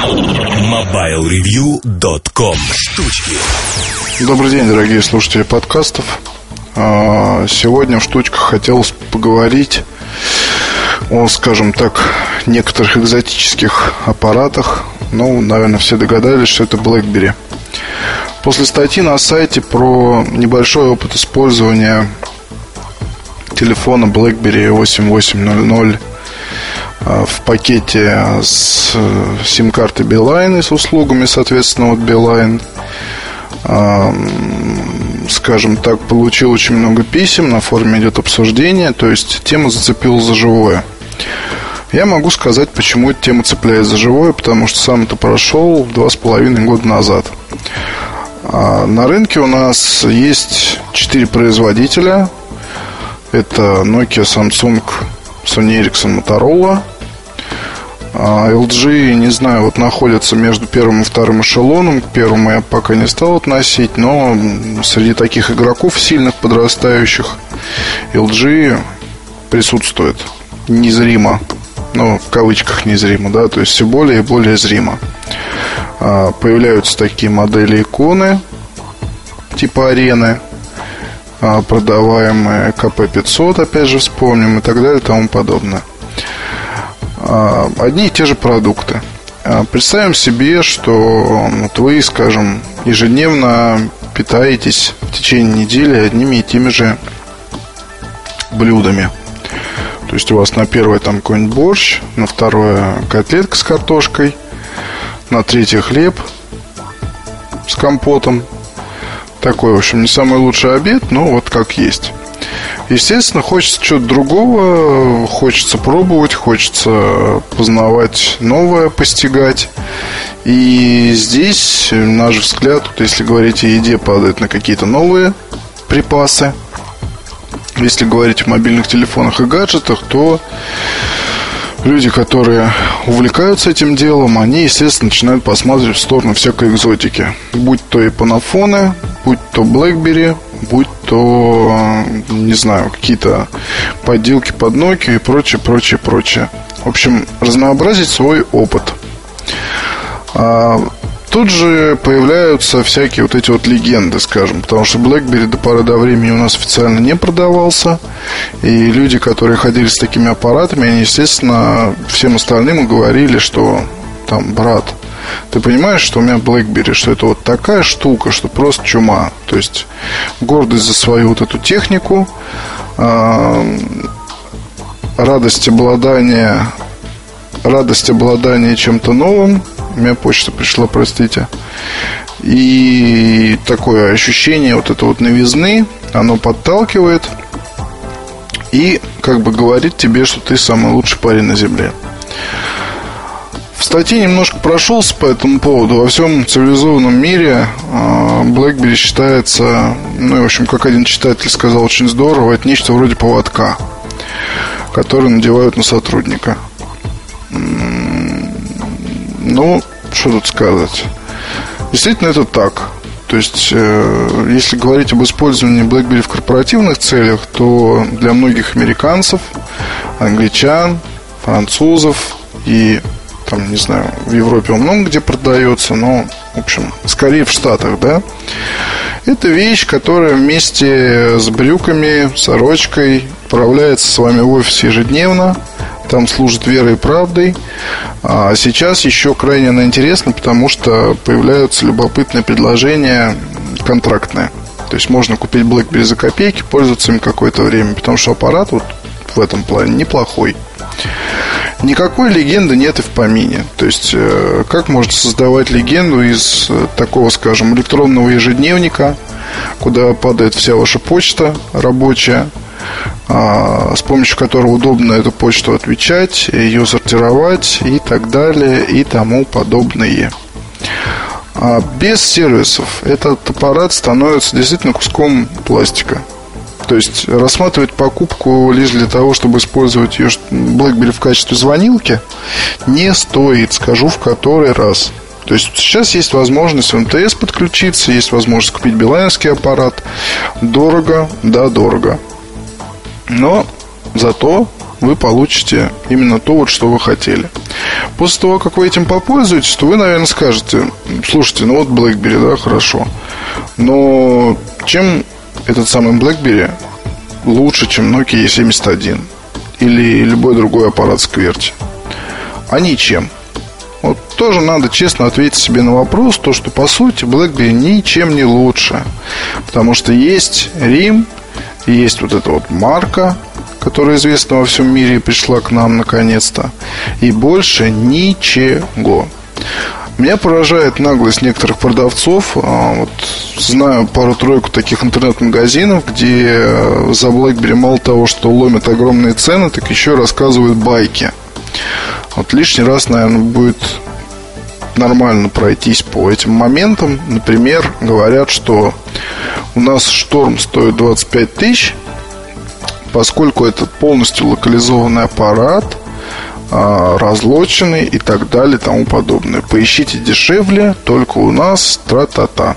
MobileReview.com Штучки Добрый день, дорогие слушатели подкастов. А, сегодня в штучках хотелось поговорить о, скажем так, некоторых экзотических аппаратах. Ну, наверное, все догадались, что это BlackBerry. После статьи на сайте про небольшой опыт использования телефона BlackBerry 8800 а, в пакете с сим-карты Beeline и с услугами, соответственно, от Beeline. А, скажем так, получил очень много писем, на форуме идет обсуждение, то есть тема зацепила за живое. Я могу сказать, почему эта тема цепляет за живое, потому что сам это прошел два с половиной года назад. А, на рынке у нас есть четыре производителя. Это Nokia, Samsung, Sony Ericsson, Motorola. LG, не знаю, вот находится между первым и вторым эшелоном. К первому я пока не стал относить, но среди таких игроков сильных, подрастающих, LG присутствует незримо. Ну, в кавычках незримо, да, то есть все более и более зримо. А, появляются такие модели иконы типа арены, а, продаваемые КП-500, опять же вспомним, и так далее, и тому подобное. А, одни и те же продукты. А, представим себе, что вот вы, скажем, ежедневно питаетесь в течение недели одними и теми же блюдами. То есть у вас на первое там какой-нибудь борщ, на второе котлетка с картошкой, на третье хлеб с компотом. Такой, в общем, не самый лучший обед, но вот как есть. Естественно, хочется чего-то другого, хочется пробовать, хочется познавать новое, постигать. И здесь, наш взгляд, вот если говорить о еде, падает на какие-то новые припасы. Если говорить о мобильных телефонах и гаджетах, то люди, которые увлекаются этим делом, они, естественно, начинают посматривать в сторону всякой экзотики. Будь то и панафоны, будь то BlackBerry, будь то, не знаю, какие-то подделки под Nokia и прочее, прочее, прочее. В общем, разнообразить свой опыт. А, тут же появляются всякие вот эти вот легенды, скажем, потому что BlackBerry до поры до времени у нас официально не продавался, и люди, которые ходили с такими аппаратами, они, естественно, всем остальным говорили, что там, брат, ты понимаешь, что у меня BlackBerry, что это вот такая штука, что просто чума. То есть гордость за свою вот эту технику, э, радость обладания, радость обладания чем-то новым. У меня почта пришла, простите. И такое ощущение вот это вот новизны, оно подталкивает и как бы говорит тебе, что ты самый лучший парень на земле. В статье немножко прошелся по этому поводу. Во всем цивилизованном мире а, BlackBerry считается, ну, в общем, как один читатель сказал очень здорово, это нечто вроде поводка, который надевают на сотрудника. Ну, что тут сказать? Действительно, это так. То есть, э, если говорить об использовании BlackBerry в корпоративных целях, то для многих американцев, англичан, французов и там, не знаю, в Европе он много где продается, но, в общем, скорее в Штатах, да. Это вещь, которая вместе с брюками, сорочкой отправляется с вами в офис ежедневно, там служит верой и правдой. А сейчас еще крайне она интересна, потому что появляются любопытные предложения контрактные. То есть можно купить BlackBerry за копейки, пользоваться им какое-то время, потому что аппарат вот в этом плане неплохой. Никакой легенды нет и в помине. То есть, э, как можно создавать легенду из э, такого, скажем, электронного ежедневника, куда падает вся ваша почта рабочая, с помощью которого удобно эту почту отвечать, ее сортировать и так далее и тому подобное. А без сервисов этот аппарат становится действительно куском пластика. То есть рассматривать покупку лишь для того, чтобы использовать ее BlackBerry в качестве звонилки, не стоит, скажу в который раз. То есть сейчас есть возможность в МТС подключиться, есть возможность купить билайнский аппарат. Дорого, да, дорого. Но зато вы получите именно то, вот, что вы хотели. После того, как вы этим попользуетесь, то вы, наверное, скажете, слушайте, ну вот BlackBerry, да, хорошо. Но чем этот самый BlackBerry лучше, чем Nokia E71 или любой другой аппарат Скверти? А ничем. Вот тоже надо честно ответить себе на вопрос, то, что по сути BlackBerry ничем не лучше. Потому что есть Рим, есть вот эта вот марка, которая известна во всем мире и пришла к нам наконец-то. И больше ничего. Меня поражает наглость некоторых продавцов. А, вот знаю пару-тройку таких интернет-магазинов, где э, за BlackBerry мало того, что ломят огромные цены, так еще рассказывают байки. Вот лишний раз, наверное, будет нормально пройтись по этим моментам. Например, говорят, что у нас шторм стоит 25 тысяч, поскольку это полностью локализованный аппарат, а, разлоченный и так далее и тому подобное. Поищите дешевле, только у нас тра-та-та.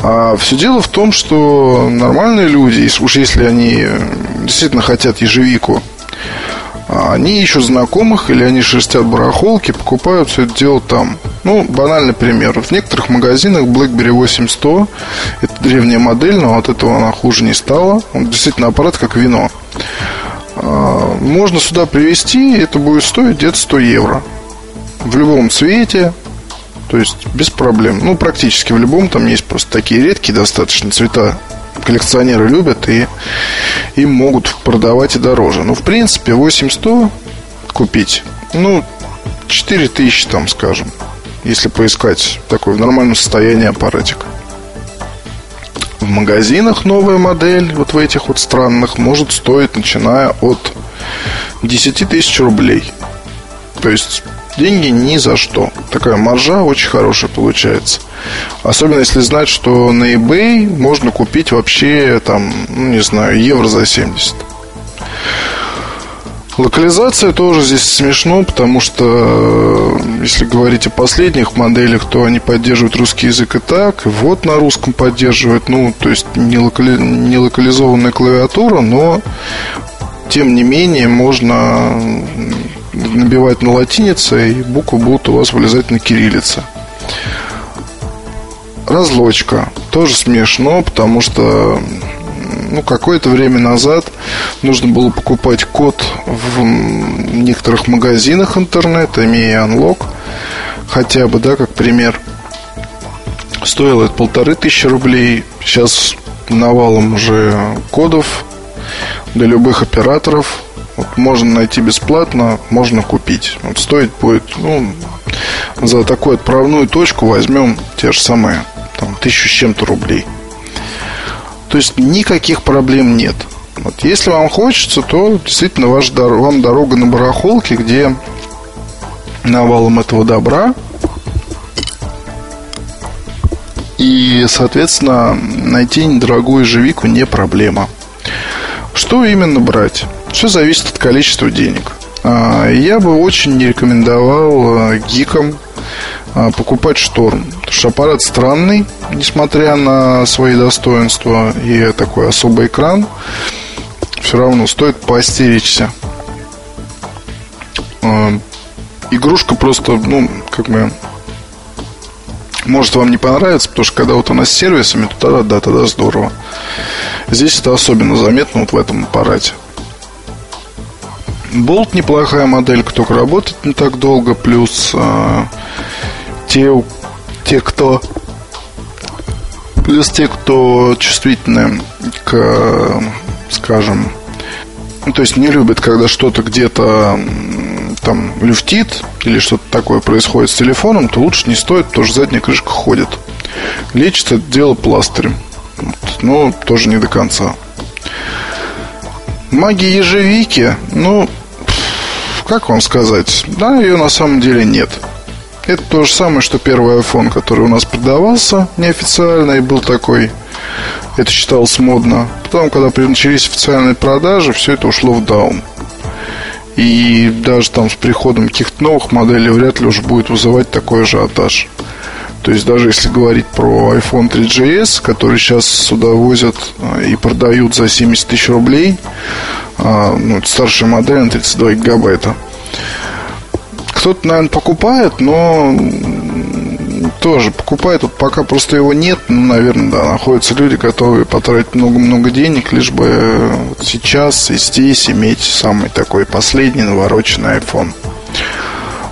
А все дело в том, что нормальные люди, уж если они действительно хотят ежевику они ищут знакомых или они шерстят барахолки, покупают все это дело там. Ну, банальный пример. В некоторых магазинах BlackBerry 8100 это древняя модель, но от этого она хуже не стала. Он действительно аппарат как вино. А, можно сюда привезти, это будет стоить где-то 100 евро. В любом цвете, то есть без проблем. Ну, практически в любом. Там есть просто такие редкие достаточно цвета коллекционеры любят и им могут продавать и дороже. Ну, в принципе, 8100 купить, ну, 4000 там, скажем, если поискать такой в нормальном состоянии аппаратик. В магазинах новая модель, вот в этих вот странных, может стоить, начиная от 10 тысяч рублей. То есть деньги ни за что. Такая маржа очень хорошая получается. Особенно если знать, что на eBay можно купить вообще там, ну не знаю, евро за 70. Локализация тоже здесь смешно, потому что если говорить о последних моделях, то они поддерживают русский язык и так, и вот на русском поддерживают, ну, то есть не, локали... не локализованная клавиатура, но тем не менее можно набивать на латинице, и буквы будут у вас вылезать на кириллице. Разлочка. Тоже смешно, потому что ну, какое-то время назад нужно было покупать код в некоторых магазинах интернета, имея анлок, хотя бы, да, как пример. Стоило это полторы тысячи рублей. Сейчас навалом уже кодов для любых операторов вот можно найти бесплатно, можно купить. Вот стоить будет, ну, за такую отправную точку возьмем те же самые, там, тысячу с чем-то рублей. То есть никаких проблем нет. Вот если вам хочется, то действительно ваш, вам дорога на барахолке, где навалом этого добра. И, соответственно, найти недорогую живику не проблема. Что именно брать? Все зависит от количества денег. А, я бы очень не рекомендовал а, гикам а, покупать шторм. Потому что аппарат странный, несмотря на свои достоинства и такой особый экран. Все равно стоит поостеречься. Игрушка просто, ну, как бы может вам не понравится, потому что когда вот она с сервисами, то тогда, да, тогда здорово. Здесь это особенно заметно вот в этом аппарате. Болт неплохая моделька, только работает не так долго. Плюс э, те, те, кто плюс те, кто чувствительны к, скажем, ну, то есть не любят, когда что-то где-то там люфтит или что-то такое происходит с телефоном, то лучше не стоит, потому что задняя крышка ходит. Лечит это дело пластырем. Вот, но тоже не до конца. Магия ежевики, ну, как вам сказать? Да, ее на самом деле нет. Это то же самое, что первый iPhone, который у нас продавался неофициально и был такой. Это считалось модно. Потом, когда начались официальные продажи, все это ушло в даун. И даже там с приходом каких-то новых моделей вряд ли уже будет вызывать такой ажиотаж. То есть даже если говорить про iPhone 3GS, который сейчас сюда возят а, и продают за 70 тысяч рублей, а, ну, старшая модель на 32 гигабайта. Кто-то, наверное, покупает, но тоже покупает. Вот пока просто его нет, ну, наверное, да, находятся люди, готовые потратить много-много денег, лишь бы вот сейчас и здесь иметь самый такой последний навороченный iPhone.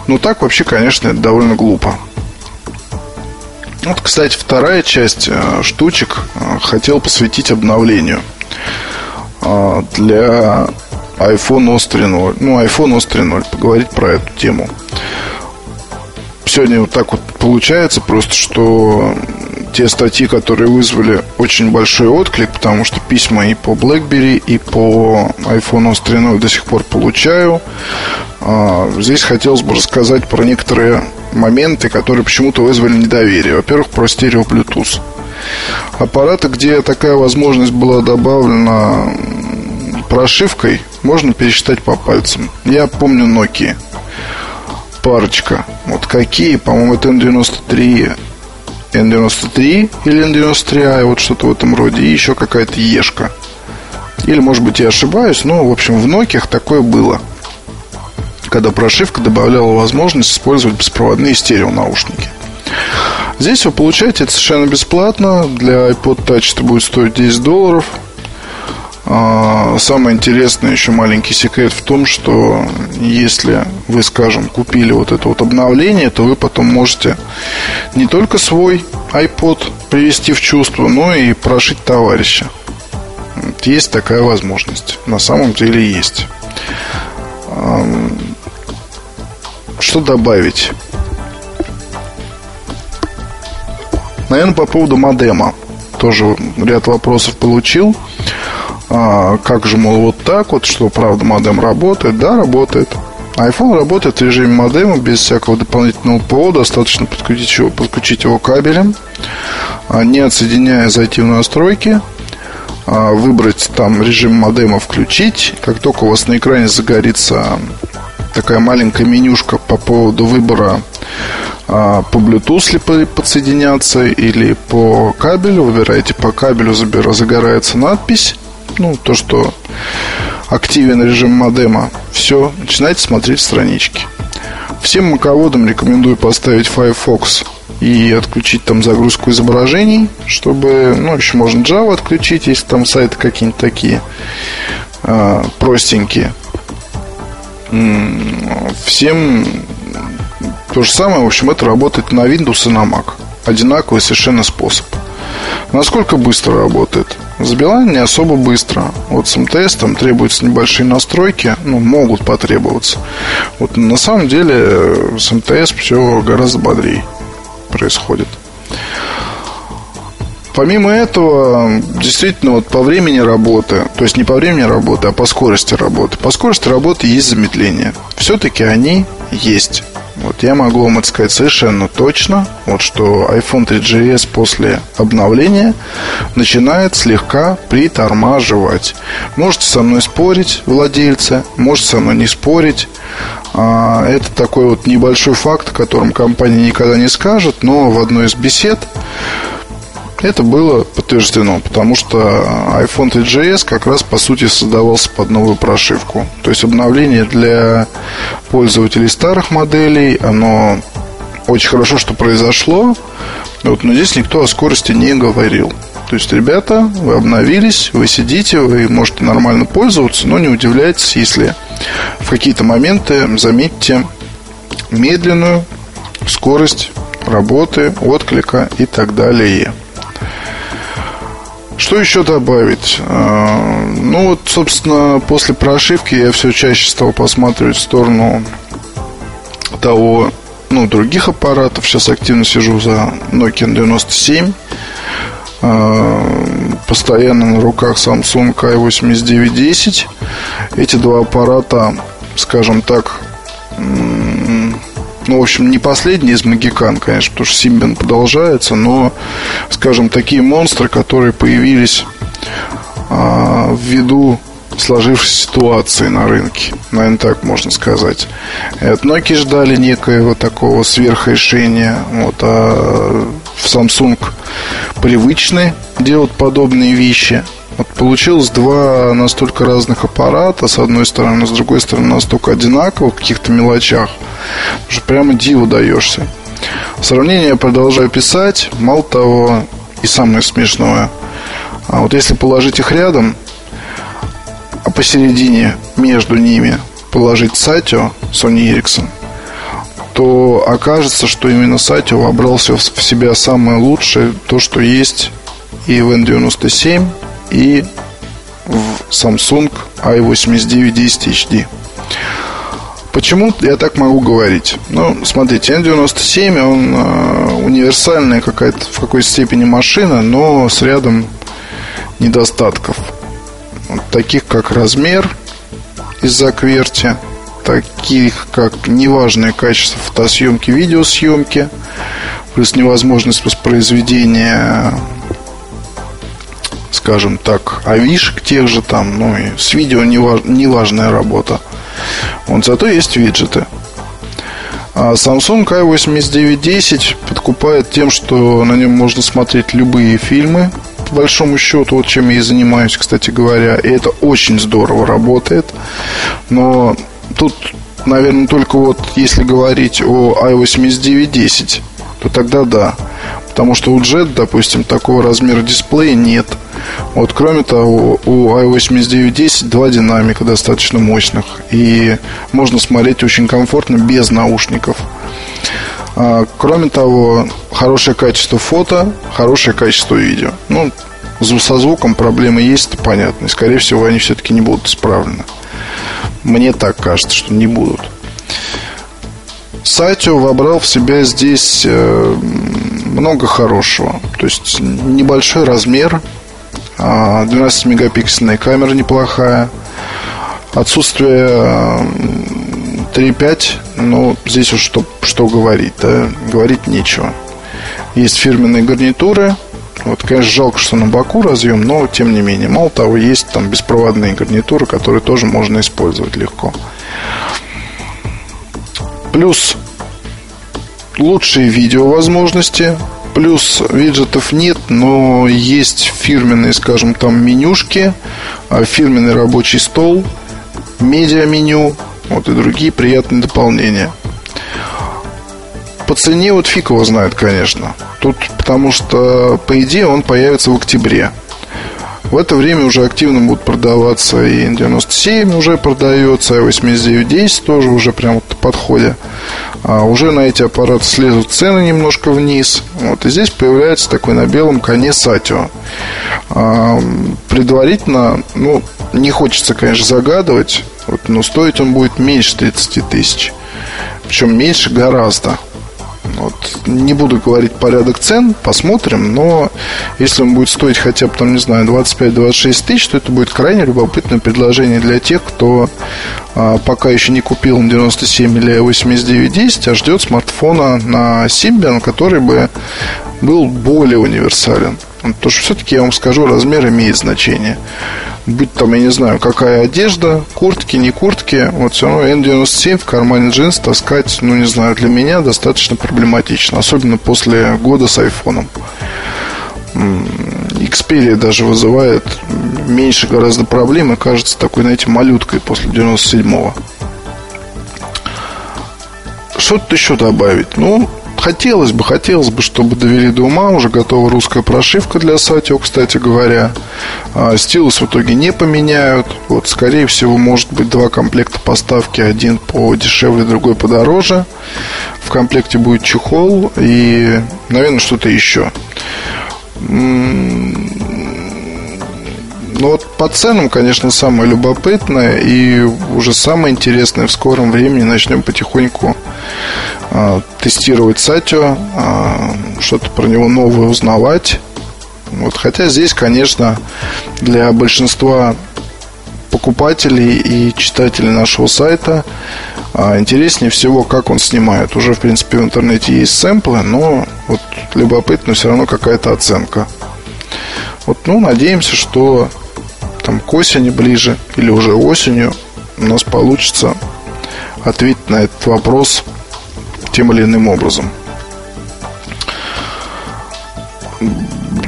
Ну, так вообще, конечно, это довольно глупо. Вот, кстати, вторая часть э, штучек э, хотел посвятить обновлению э, для iPhone OS 3.0. Ну, iPhone OS 3.0, поговорить про эту тему. Сегодня вот так вот получается просто, что те статьи, которые вызвали очень большой отклик, потому что письма и по BlackBerry, и по iPhone OS 3.0 до сих пор получаю. А, здесь хотелось бы рассказать про некоторые моменты, которые почему-то вызвали недоверие. Во-первых, про стерео Bluetooth. Аппараты, где такая возможность была добавлена прошивкой, можно пересчитать по пальцам. Я помню Nokia. Парочка. Вот какие, по-моему, это N93, N93 или N93i, вот что-то в этом роде. И еще какая-то Ешка. Или, может быть, я ошибаюсь, но, в общем, в Nokia такое было – когда прошивка добавляла возможность использовать беспроводные стереонаушники. Здесь вы получаете это совершенно бесплатно. Для iPod Touch это будет стоить 10 долларов. А, самое интересное, еще маленький секрет в том, что если вы, скажем, купили вот это вот обновление, то вы потом можете не только свой iPod привести в чувство, но и прошить товарища. Есть такая возможность. На самом деле есть. Что добавить? Наверное, по поводу модема. Тоже ряд вопросов получил. А, как же, мол, вот так вот, что правда модем работает? Да, работает. iPhone работает в режиме модема без всякого дополнительного ПО. Достаточно подключить его, подключить его кабелем. А, не отсоединяя, зайти в настройки. А, выбрать там режим модема включить. Как только у вас на экране загорится такая маленькая менюшка по поводу выбора а, по Bluetooth ли подсоединяться или по кабелю. Выбираете по кабелю, загорается надпись. Ну, то, что активен режим модема. Все, начинайте смотреть странички. Всем маководам рекомендую поставить Firefox и отключить там загрузку изображений, чтобы, ну, еще можно Java отключить, если там сайты какие-нибудь такие э, простенькие. Всем то же самое, в общем, это работает на Windows и на Mac. Одинаковый совершенно способ. Насколько быстро работает? С Билайн не особо быстро. Вот с МТС там требуются небольшие настройки, ну, могут потребоваться. Вот на самом деле э, с МТС все гораздо бодрее происходит. Помимо этого, действительно, вот по времени работы, то есть не по времени работы, а по скорости работы. По скорости работы есть замедление. Все-таки они есть. Вот я могу вам это сказать совершенно точно, вот что iPhone 3GS после обновления начинает слегка притормаживать. Можете со мной спорить, владельцы, можете со мной не спорить. А, это такой вот небольшой факт, о котором компания никогда не скажет, но в одной из бесед это было подтверждено, потому что iPhone 3GS как раз по сути создавался под новую прошивку. То есть обновление для пользователей старых моделей, оно очень хорошо, что произошло, вот, но здесь никто о скорости не говорил. То есть, ребята, вы обновились, вы сидите, вы можете нормально пользоваться, но не удивляйтесь, если в какие-то моменты заметите медленную скорость работы, отклика и так далее. Что еще добавить? А, ну вот, собственно, после прошивки я все чаще стал посматривать в сторону того, ну, других аппаратов. Сейчас активно сижу за Nokia 97. А, постоянно на руках Samsung i8910. Эти два аппарата, скажем так, ну, в общем, не последний из магикан, конечно, потому что Симбин продолжается, но, скажем, такие монстры, которые появились а, ввиду сложившейся ситуации на рынке. Наверное, так можно сказать. И от Nokia ждали некоего такого сверхрешения. Вот, а в Samsung привычны делать подобные вещи. Вот получилось два настолько разных аппарата, с одной стороны, с другой стороны, настолько одинаковых в каких-то мелочах, что прямо диву даешься. Сравнение я продолжаю писать. Мало того, и самое смешное, а вот если положить их рядом, а посередине между ними положить Сатио Sony Ericsson, то окажется, что именно Сатио вобрал в себя самое лучшее, то, что есть и в N97, и в Samsung i89 10 HD. Почему я так могу говорить? Ну, смотрите, N97, он э, универсальная какая-то в какой-то степени машина, но с рядом недостатков. Вот, таких как размер из-за кверти, таких как неважное качество фотосъемки, видеосъемки, плюс невозможность воспроизведения скажем так, авишек тех же там, ну и с видео неважная работа. Вот зато есть виджеты. А Samsung i8910 подкупает тем, что на нем можно смотреть любые фильмы, по большому счету, вот чем я и занимаюсь, кстати говоря. И это очень здорово работает. Но тут, наверное, только вот если говорить о i8910, то тогда да. Потому что у Jet, допустим, такого размера дисплея нет. Вот, кроме того, у i8910 два динамика достаточно мощных. И можно смотреть очень комфортно без наушников. А, кроме того, хорошее качество фото, хорошее качество видео. Ну, со звуком проблемы есть, это понятно. И, скорее всего, они все-таки не будут исправлены. Мне так кажется, что не будут. Сатио вобрал в себя здесь э, много хорошего. То есть небольшой размер, 12-мегапиксельная а, камера неплохая, отсутствие 3.5, ну, здесь уж что, что говорить, да, говорить нечего. Есть фирменные гарнитуры, вот, конечно, жалко, что на боку разъем, но тем не менее. Мало того, есть там беспроводные гарнитуры, которые тоже можно использовать легко. Плюс лучшие видеовозможности. Плюс виджетов нет, но есть фирменные, скажем, там менюшки, а, фирменный рабочий стол, медиа-меню, вот и другие приятные дополнения. По цене вот фиг его знает, конечно. Тут потому что, по идее, он появится в октябре. В это время уже активно будут продаваться и N97 уже продается, и 8910 тоже уже прямо в подходе. А уже на эти аппараты слезут цены немножко вниз. Вот, и здесь появляется такой на белом коне Сатио. А, предварительно, ну, не хочется, конечно, загадывать, вот, но стоить он будет меньше 30 тысяч. Причем меньше гораздо. Вот. Не буду говорить порядок цен, посмотрим, но если он будет стоить хотя бы, там, не знаю, 25-26 тысяч, то это будет крайне любопытное предложение для тех, кто а, пока еще не купил 97 или 8910, а ждет смартфона на Symbian, который бы был более универсален. Потому что все-таки, я вам скажу, размер имеет значение. Будь там, я не знаю, какая одежда, куртки, не куртки, вот все равно N97 в кармане джинс таскать, ну, не знаю, для меня достаточно проблематично. Особенно после года с айфоном. Xperia даже вызывает меньше гораздо проблем и кажется такой, знаете, малюткой после 97-го. Что тут еще добавить? Ну, хотелось бы, хотелось бы, чтобы довели до ума. Уже готова русская прошивка для Сатио, кстати говоря. А, стилус в итоге не поменяют. Вот, скорее всего, может быть два комплекта поставки. Один подешевле, другой подороже. В комплекте будет чехол и, наверное, что-то еще. Ну вот по ценам, конечно, самое любопытное и уже самое интересное в скором времени начнем потихоньку тестировать Сатио, э, что-то про него новое узнавать. Вот, хотя здесь, конечно, для большинства покупателей и читателей нашего сайта а, интереснее всего, как он снимает. Уже, в принципе, в интернете есть сэмплы, но вот любопытно все равно какая-то оценка. Вот, ну, надеемся, что там к осени ближе или уже осенью у нас получится ответить на этот вопрос тем или иным образом.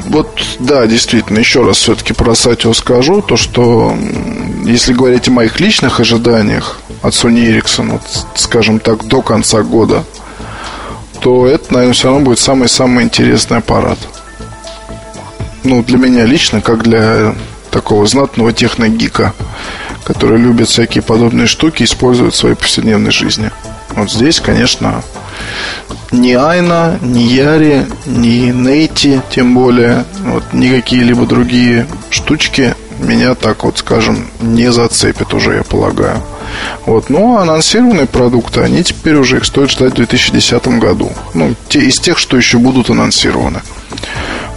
Вот, да, действительно, еще раз все-таки про Сатио скажу, то, что если говорить о моих личных ожиданиях от Sony Ericsson, вот, скажем так, до конца года, то это, наверное, все равно будет самый-самый интересный аппарат. Ну, для меня лично, как для такого знатного техногика, который любит всякие подобные штуки, использует в своей повседневной жизни. Вот здесь, конечно, ни Айна, ни Яри, ни Нейти, тем более, вот, ни какие-либо другие штучки меня так вот, скажем, не зацепят уже, я полагаю. Вот. Ну, а анонсированные продукты, они теперь уже их стоит ждать в 2010 году. Ну, те, из тех, что еще будут анонсированы.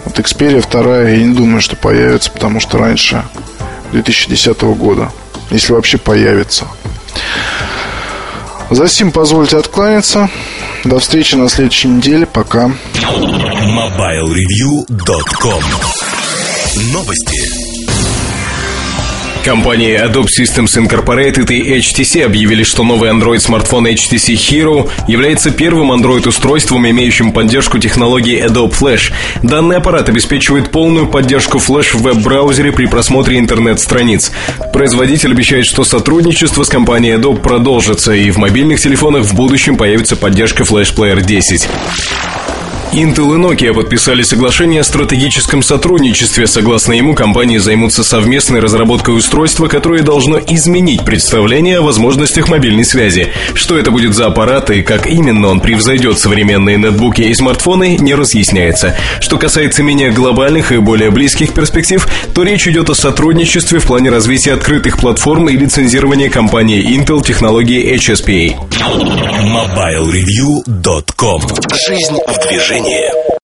Вот Xperia 2 я не думаю, что появится, потому что раньше 2010 года, если вообще появится. За сим позвольте откланяться. До встречи на следующей неделе. Пока. MobileReview.com Новости. Компании Adobe Systems Incorporated и HTC объявили, что новый Android-смартфон HTC Hero является первым Android-устройством, имеющим поддержку технологии Adobe Flash. Данный аппарат обеспечивает полную поддержку Flash в веб-браузере при просмотре интернет-страниц. Производитель обещает, что сотрудничество с компанией Adobe продолжится, и в мобильных телефонах в будущем появится поддержка Flash Player 10. Intel и Nokia подписали соглашение о стратегическом сотрудничестве. Согласно ему, компании займутся совместной разработкой устройства, которое должно изменить представление о возможностях мобильной связи. Что это будет за аппарат и как именно он превзойдет современные нетбуки и смартфоны, не разъясняется. Что касается менее глобальных и более близких перспектив, то речь идет о сотрудничестве в плане развития открытых платформ и лицензирования компании Intel технологии HSPA. MobileReview.com Жизнь в движении. Yeah.